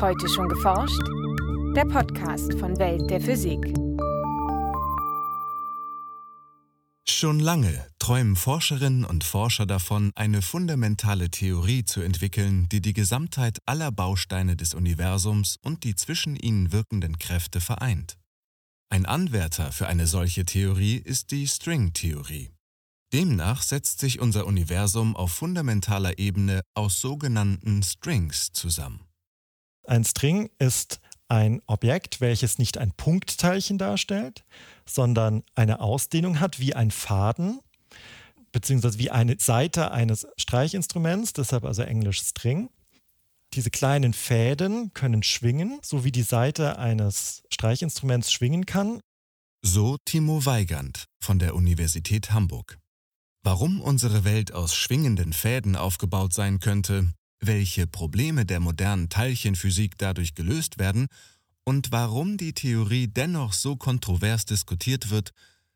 Heute schon geforscht? Der Podcast von Welt der Physik. Schon lange träumen Forscherinnen und Forscher davon, eine fundamentale Theorie zu entwickeln, die die Gesamtheit aller Bausteine des Universums und die zwischen ihnen wirkenden Kräfte vereint. Ein Anwärter für eine solche Theorie ist die Stringtheorie. Demnach setzt sich unser Universum auf fundamentaler Ebene aus sogenannten Strings zusammen. Ein String ist ein Objekt, welches nicht ein Punktteilchen darstellt, sondern eine Ausdehnung hat wie ein Faden, beziehungsweise wie eine Seite eines Streichinstruments, deshalb also englisch String. Diese kleinen Fäden können schwingen, so wie die Seite eines Streichinstruments schwingen kann. So Timo Weigand von der Universität Hamburg. Warum unsere Welt aus schwingenden Fäden aufgebaut sein könnte, welche Probleme der modernen Teilchenphysik dadurch gelöst werden und warum die Theorie dennoch so kontrovers diskutiert wird,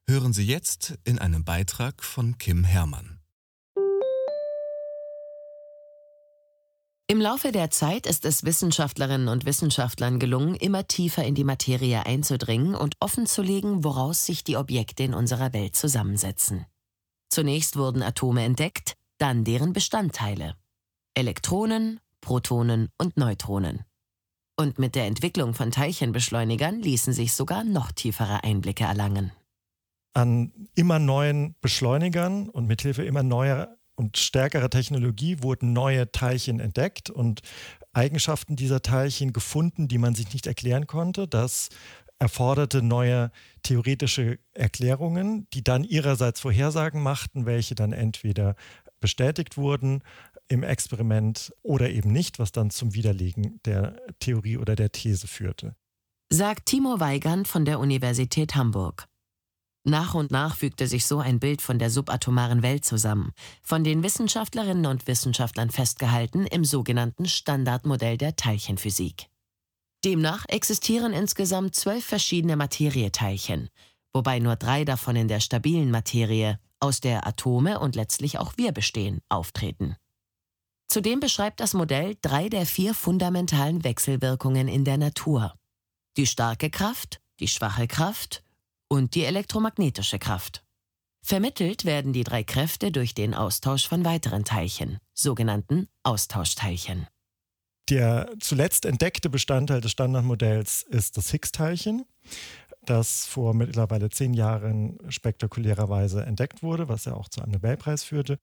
hören Sie jetzt in einem Beitrag von Kim Herrmann. Im Laufe der Zeit ist es Wissenschaftlerinnen und Wissenschaftlern gelungen, immer tiefer in die Materie einzudringen und offenzulegen, woraus sich die Objekte in unserer Welt zusammensetzen. Zunächst wurden Atome entdeckt, dann deren Bestandteile. Elektronen, Protonen und Neutronen. Und mit der Entwicklung von Teilchenbeschleunigern ließen sich sogar noch tiefere Einblicke erlangen. An immer neuen Beschleunigern und mithilfe immer neuer und stärkerer Technologie wurden neue Teilchen entdeckt und Eigenschaften dieser Teilchen gefunden, die man sich nicht erklären konnte. Das erforderte neue theoretische Erklärungen, die dann ihrerseits Vorhersagen machten, welche dann entweder bestätigt wurden im Experiment oder eben nicht, was dann zum Widerlegen der Theorie oder der These führte. Sagt Timo Weigand von der Universität Hamburg. Nach und nach fügte sich so ein Bild von der subatomaren Welt zusammen, von den Wissenschaftlerinnen und Wissenschaftlern festgehalten im sogenannten Standardmodell der Teilchenphysik. Demnach existieren insgesamt zwölf verschiedene Materieteilchen, wobei nur drei davon in der stabilen Materie, aus der Atome und letztlich auch wir bestehen, auftreten. Zudem beschreibt das Modell drei der vier fundamentalen Wechselwirkungen in der Natur. Die starke Kraft, die schwache Kraft und die elektromagnetische Kraft. Vermittelt werden die drei Kräfte durch den Austausch von weiteren Teilchen, sogenannten Austauschteilchen. Der zuletzt entdeckte Bestandteil des Standardmodells ist das Higgs-Teilchen, das vor mittlerweile zehn Jahren spektakulärerweise entdeckt wurde, was ja auch zu einem Nobelpreis führte.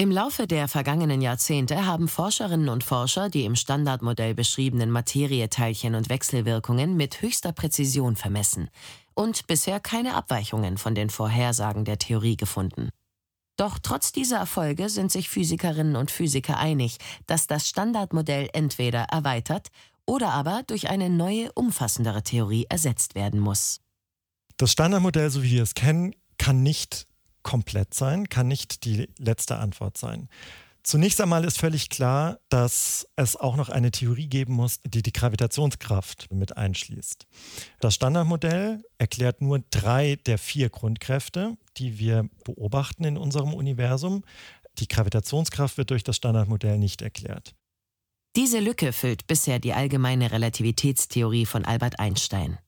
Im Laufe der vergangenen Jahrzehnte haben Forscherinnen und Forscher die im Standardmodell beschriebenen Materieteilchen und Wechselwirkungen mit höchster Präzision vermessen und bisher keine Abweichungen von den Vorhersagen der Theorie gefunden. Doch trotz dieser Erfolge sind sich Physikerinnen und Physiker einig, dass das Standardmodell entweder erweitert oder aber durch eine neue, umfassendere Theorie ersetzt werden muss. Das Standardmodell, so wie wir es kennen, kann nicht komplett sein, kann nicht die letzte Antwort sein. Zunächst einmal ist völlig klar, dass es auch noch eine Theorie geben muss, die die Gravitationskraft mit einschließt. Das Standardmodell erklärt nur drei der vier Grundkräfte, die wir beobachten in unserem Universum. Die Gravitationskraft wird durch das Standardmodell nicht erklärt. Diese Lücke füllt bisher die allgemeine Relativitätstheorie von Albert Einstein.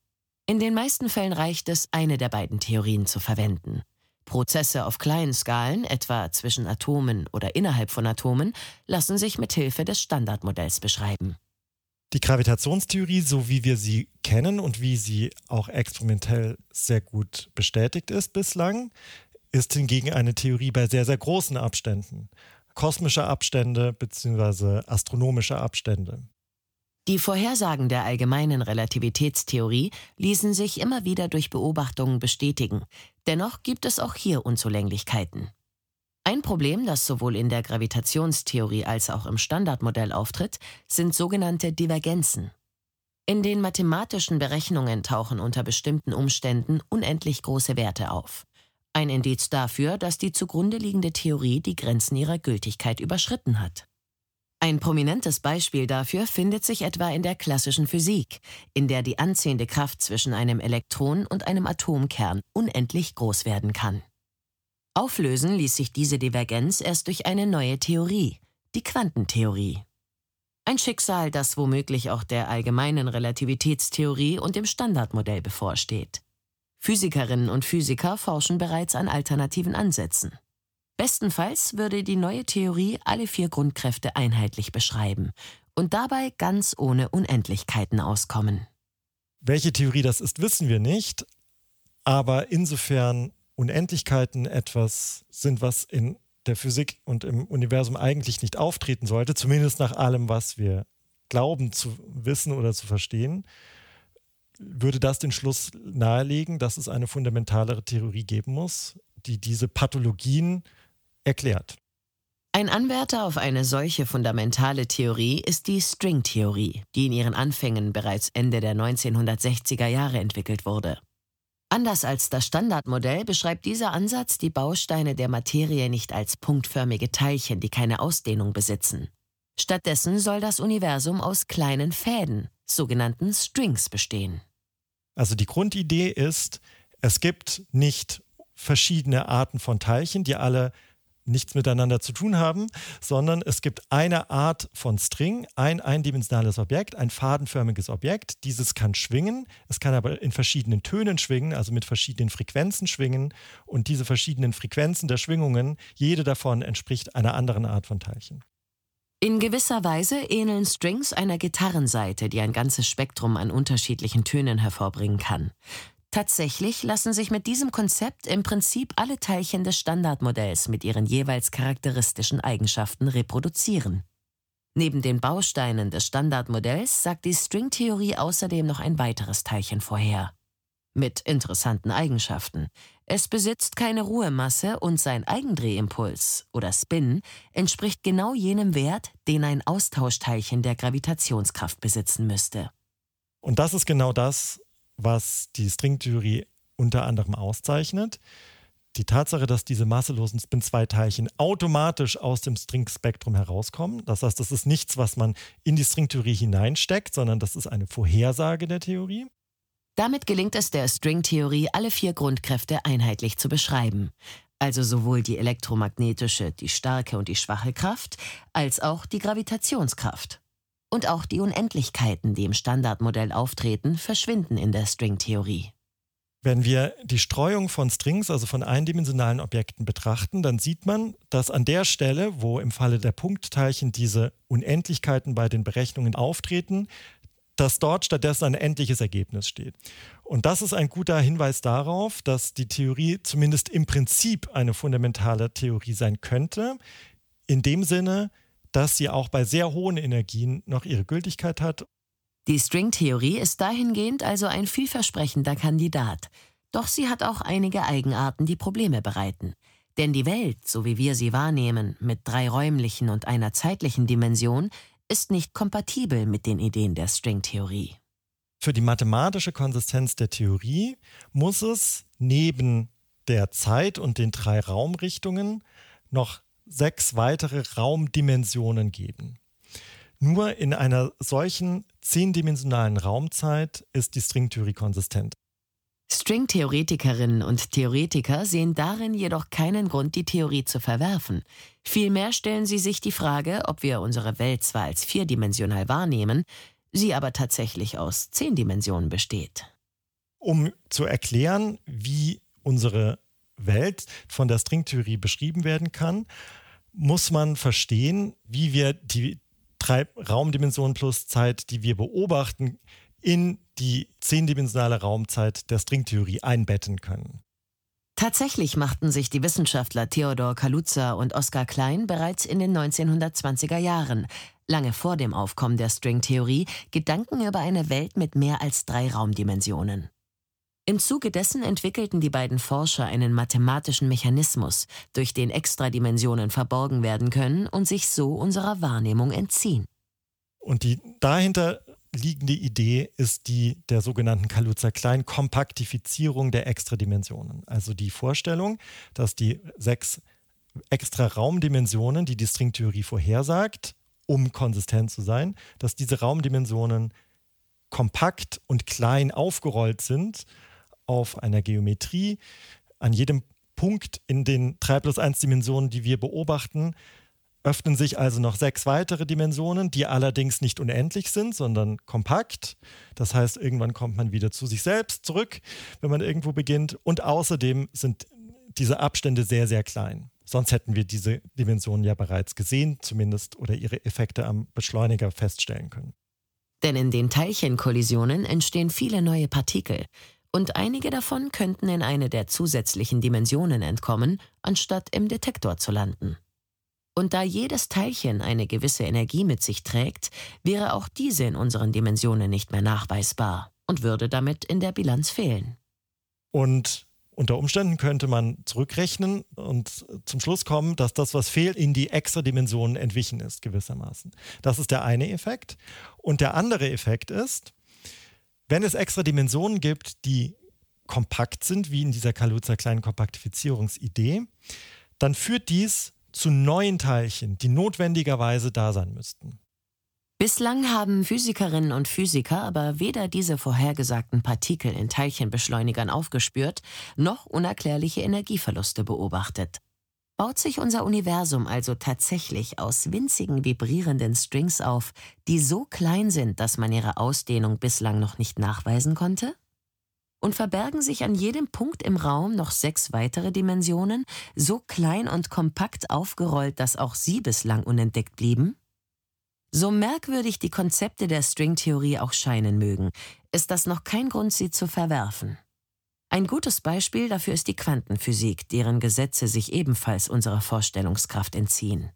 In den meisten Fällen reicht es, eine der beiden Theorien zu verwenden. Prozesse auf kleinen Skalen, etwa zwischen Atomen oder innerhalb von Atomen, lassen sich mit Hilfe des Standardmodells beschreiben. Die Gravitationstheorie, so wie wir sie kennen und wie sie auch experimentell sehr gut bestätigt ist bislang, ist hingegen eine Theorie bei sehr, sehr großen Abständen. Kosmische Abstände bzw. astronomische Abstände. Die Vorhersagen der allgemeinen Relativitätstheorie ließen sich immer wieder durch Beobachtungen bestätigen. Dennoch gibt es auch hier Unzulänglichkeiten. Ein Problem, das sowohl in der Gravitationstheorie als auch im Standardmodell auftritt, sind sogenannte Divergenzen. In den mathematischen Berechnungen tauchen unter bestimmten Umständen unendlich große Werte auf. Ein Indiz dafür, dass die zugrunde liegende Theorie die Grenzen ihrer Gültigkeit überschritten hat. Ein prominentes Beispiel dafür findet sich etwa in der klassischen Physik, in der die anziehende Kraft zwischen einem Elektron und einem Atomkern unendlich groß werden kann. Auflösen ließ sich diese Divergenz erst durch eine neue Theorie, die Quantentheorie. Ein Schicksal, das womöglich auch der allgemeinen Relativitätstheorie und dem Standardmodell bevorsteht. Physikerinnen und Physiker forschen bereits an alternativen Ansätzen. Bestenfalls würde die neue Theorie alle vier Grundkräfte einheitlich beschreiben und dabei ganz ohne Unendlichkeiten auskommen. Welche Theorie das ist, wissen wir nicht, aber insofern Unendlichkeiten etwas sind, was in der Physik und im Universum eigentlich nicht auftreten sollte, zumindest nach allem, was wir glauben zu wissen oder zu verstehen, würde das den Schluss nahelegen, dass es eine fundamentalere Theorie geben muss, die diese Pathologien erklärt. Ein Anwärter auf eine solche fundamentale Theorie ist die Stringtheorie, die in ihren Anfängen bereits Ende der 1960er Jahre entwickelt wurde. Anders als das Standardmodell beschreibt dieser Ansatz die Bausteine der Materie nicht als punktförmige Teilchen, die keine Ausdehnung besitzen. Stattdessen soll das Universum aus kleinen Fäden, sogenannten Strings, bestehen. Also die Grundidee ist, es gibt nicht verschiedene Arten von Teilchen, die alle nichts miteinander zu tun haben, sondern es gibt eine Art von String, ein eindimensionales Objekt, ein fadenförmiges Objekt. Dieses kann schwingen, es kann aber in verschiedenen Tönen schwingen, also mit verschiedenen Frequenzen schwingen. Und diese verschiedenen Frequenzen der Schwingungen, jede davon entspricht einer anderen Art von Teilchen. In gewisser Weise ähneln Strings einer Gitarrenseite, die ein ganzes Spektrum an unterschiedlichen Tönen hervorbringen kann. Tatsächlich lassen sich mit diesem Konzept im Prinzip alle Teilchen des Standardmodells mit ihren jeweils charakteristischen Eigenschaften reproduzieren. Neben den Bausteinen des Standardmodells sagt die Stringtheorie außerdem noch ein weiteres Teilchen vorher. Mit interessanten Eigenschaften. Es besitzt keine Ruhemasse und sein Eigendrehimpuls oder Spin entspricht genau jenem Wert, den ein Austauschteilchen der Gravitationskraft besitzen müsste. Und das ist genau das, was die Stringtheorie unter anderem auszeichnet. Die Tatsache, dass diese masselosen Spin-2-Teilchen automatisch aus dem Stringspektrum herauskommen. Das heißt, das ist nichts, was man in die Stringtheorie hineinsteckt, sondern das ist eine Vorhersage der Theorie. Damit gelingt es der Stringtheorie, alle vier Grundkräfte einheitlich zu beschreiben. Also sowohl die elektromagnetische, die starke und die schwache Kraft, als auch die Gravitationskraft. Und auch die Unendlichkeiten, die im Standardmodell auftreten, verschwinden in der Stringtheorie. Wenn wir die Streuung von Strings, also von eindimensionalen Objekten betrachten, dann sieht man, dass an der Stelle, wo im Falle der Punktteilchen diese Unendlichkeiten bei den Berechnungen auftreten, dass dort stattdessen ein endliches Ergebnis steht. Und das ist ein guter Hinweis darauf, dass die Theorie zumindest im Prinzip eine fundamentale Theorie sein könnte, in dem Sinne, dass sie auch bei sehr hohen Energien noch ihre Gültigkeit hat. Die Stringtheorie ist dahingehend also ein vielversprechender Kandidat. Doch sie hat auch einige Eigenarten, die Probleme bereiten. Denn die Welt, so wie wir sie wahrnehmen, mit drei räumlichen und einer zeitlichen Dimension, ist nicht kompatibel mit den Ideen der Stringtheorie. Für die mathematische Konsistenz der Theorie muss es neben der Zeit und den drei Raumrichtungen noch sechs weitere Raumdimensionen geben. Nur in einer solchen zehndimensionalen Raumzeit ist die Stringtheorie konsistent. Stringtheoretikerinnen und Theoretiker sehen darin jedoch keinen Grund, die Theorie zu verwerfen. Vielmehr stellen sie sich die Frage, ob wir unsere Welt zwar als vierdimensional wahrnehmen, sie aber tatsächlich aus zehn Dimensionen besteht. Um zu erklären, wie unsere Welt von der Stringtheorie beschrieben werden kann, muss man verstehen, wie wir die drei Raumdimensionen plus Zeit, die wir beobachten, in die zehndimensionale Raumzeit der Stringtheorie einbetten können. Tatsächlich machten sich die Wissenschaftler Theodor Kaluza und Oskar Klein bereits in den 1920er Jahren, lange vor dem Aufkommen der Stringtheorie, Gedanken über eine Welt mit mehr als drei Raumdimensionen. Im Zuge dessen entwickelten die beiden Forscher einen mathematischen Mechanismus, durch den Extradimensionen verborgen werden können und sich so unserer Wahrnehmung entziehen. Und die dahinter liegende Idee ist die der sogenannten Kaluza-Klein-Kompaktifizierung der Extradimensionen. Also die Vorstellung, dass die sechs extra Raumdimensionen, die die Stringtheorie vorhersagt, um konsistent zu sein, dass diese Raumdimensionen kompakt und klein aufgerollt sind auf einer Geometrie. An jedem Punkt in den 3 plus 1 Dimensionen, die wir beobachten, öffnen sich also noch sechs weitere Dimensionen, die allerdings nicht unendlich sind, sondern kompakt. Das heißt, irgendwann kommt man wieder zu sich selbst zurück, wenn man irgendwo beginnt. Und außerdem sind diese Abstände sehr, sehr klein. Sonst hätten wir diese Dimensionen ja bereits gesehen, zumindest oder ihre Effekte am Beschleuniger feststellen können. Denn in den Teilchenkollisionen entstehen viele neue Partikel, und einige davon könnten in eine der zusätzlichen Dimensionen entkommen, anstatt im Detektor zu landen. Und da jedes Teilchen eine gewisse Energie mit sich trägt, wäre auch diese in unseren Dimensionen nicht mehr nachweisbar und würde damit in der Bilanz fehlen. Und unter Umständen könnte man zurückrechnen und zum Schluss kommen, dass das, was fehlt, in die extra Dimensionen entwichen ist, gewissermaßen. Das ist der eine Effekt. Und der andere Effekt ist, wenn es extra Dimensionen gibt, die kompakt sind, wie in dieser Kaluza kleinen Kompaktifizierungsidee, dann führt dies zu neuen Teilchen, die notwendigerweise da sein müssten. Bislang haben Physikerinnen und Physiker aber weder diese vorhergesagten Partikel in Teilchenbeschleunigern aufgespürt, noch unerklärliche Energieverluste beobachtet. Baut sich unser Universum also tatsächlich aus winzigen vibrierenden Strings auf, die so klein sind, dass man ihre Ausdehnung bislang noch nicht nachweisen konnte? und verbergen sich an jedem Punkt im Raum noch sechs weitere Dimensionen, so klein und kompakt aufgerollt, dass auch sie bislang unentdeckt blieben? So merkwürdig die Konzepte der Stringtheorie auch scheinen mögen, ist das noch kein Grund, sie zu verwerfen. Ein gutes Beispiel dafür ist die Quantenphysik, deren Gesetze sich ebenfalls unserer Vorstellungskraft entziehen.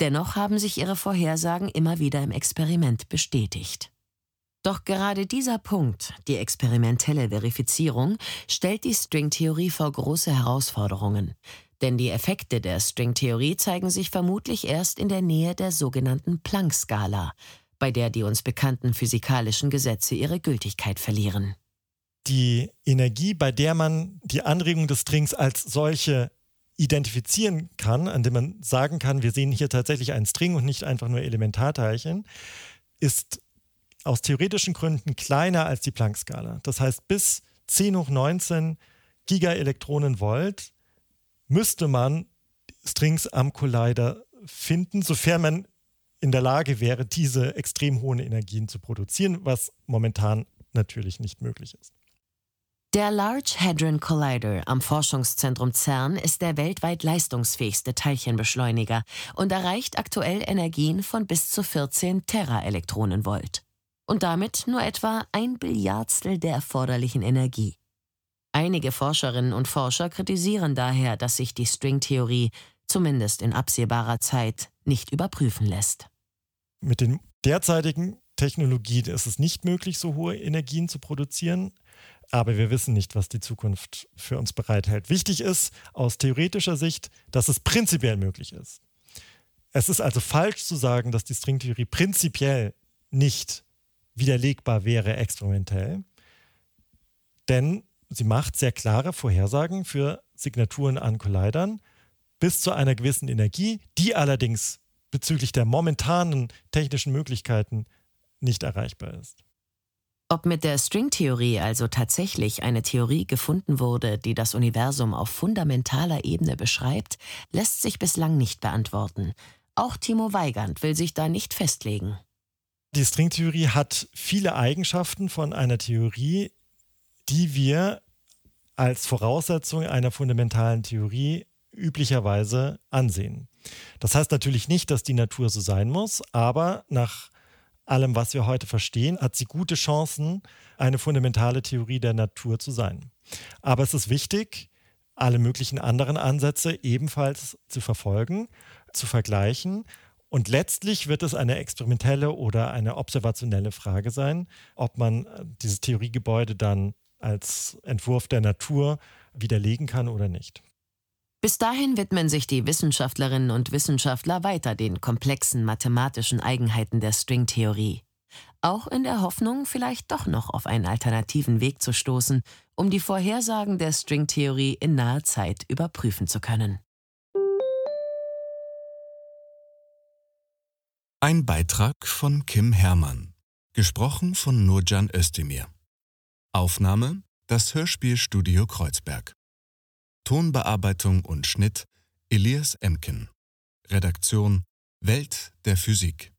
Dennoch haben sich ihre Vorhersagen immer wieder im Experiment bestätigt. Doch gerade dieser Punkt, die experimentelle Verifizierung, stellt die Stringtheorie vor große Herausforderungen. Denn die Effekte der Stringtheorie zeigen sich vermutlich erst in der Nähe der sogenannten Planck-Skala, bei der die uns bekannten physikalischen Gesetze ihre Gültigkeit verlieren. Die Energie, bei der man die Anregung des Strings als solche identifizieren kann, an dem man sagen kann, wir sehen hier tatsächlich einen String und nicht einfach nur Elementarteilchen, ist aus theoretischen Gründen kleiner als die Planck-Skala. Das heißt, bis 10 hoch 19 Gigaelektronenvolt müsste man Strings am Collider finden, sofern man in der Lage wäre, diese extrem hohen Energien zu produzieren, was momentan natürlich nicht möglich ist. Der Large Hadron Collider am Forschungszentrum CERN ist der weltweit leistungsfähigste Teilchenbeschleuniger und erreicht aktuell Energien von bis zu 14 Teraelektronenvolt und damit nur etwa ein Billiardstel der erforderlichen Energie. Einige Forscherinnen und Forscher kritisieren daher, dass sich die Stringtheorie, zumindest in absehbarer Zeit, nicht überprüfen lässt. Mit den derzeitigen Technologien ist es nicht möglich, so hohe Energien zu produzieren. Aber wir wissen nicht, was die Zukunft für uns bereithält. Wichtig ist aus theoretischer Sicht, dass es prinzipiell möglich ist. Es ist also falsch zu sagen, dass die Stringtheorie prinzipiell nicht widerlegbar wäre experimentell. Denn sie macht sehr klare Vorhersagen für Signaturen an Collidern bis zu einer gewissen Energie, die allerdings bezüglich der momentanen technischen Möglichkeiten nicht erreichbar ist. Ob mit der Stringtheorie also tatsächlich eine Theorie gefunden wurde, die das Universum auf fundamentaler Ebene beschreibt, lässt sich bislang nicht beantworten. Auch Timo Weigand will sich da nicht festlegen. Die Stringtheorie hat viele Eigenschaften von einer Theorie, die wir als Voraussetzung einer fundamentalen Theorie üblicherweise ansehen. Das heißt natürlich nicht, dass die Natur so sein muss, aber nach allem, was wir heute verstehen, hat sie gute Chancen, eine fundamentale Theorie der Natur zu sein. Aber es ist wichtig, alle möglichen anderen Ansätze ebenfalls zu verfolgen, zu vergleichen und letztlich wird es eine experimentelle oder eine observationelle Frage sein, ob man äh, dieses Theoriegebäude dann als Entwurf der Natur widerlegen kann oder nicht. Bis dahin widmen sich die Wissenschaftlerinnen und Wissenschaftler weiter den komplexen mathematischen Eigenheiten der Stringtheorie. Auch in der Hoffnung, vielleicht doch noch auf einen alternativen Weg zu stoßen, um die Vorhersagen der Stringtheorie in naher Zeit überprüfen zu können. Ein Beitrag von Kim Herrmann. Gesprochen von Nurcan Özdemir. Aufnahme: Das Hörspielstudio Kreuzberg. Tonbearbeitung und Schnitt: Elias Emken. Redaktion: Welt der Physik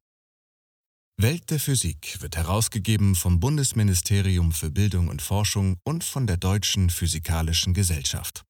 Welt der Physik wird herausgegeben vom Bundesministerium für Bildung und Forschung und von der Deutschen Physikalischen Gesellschaft.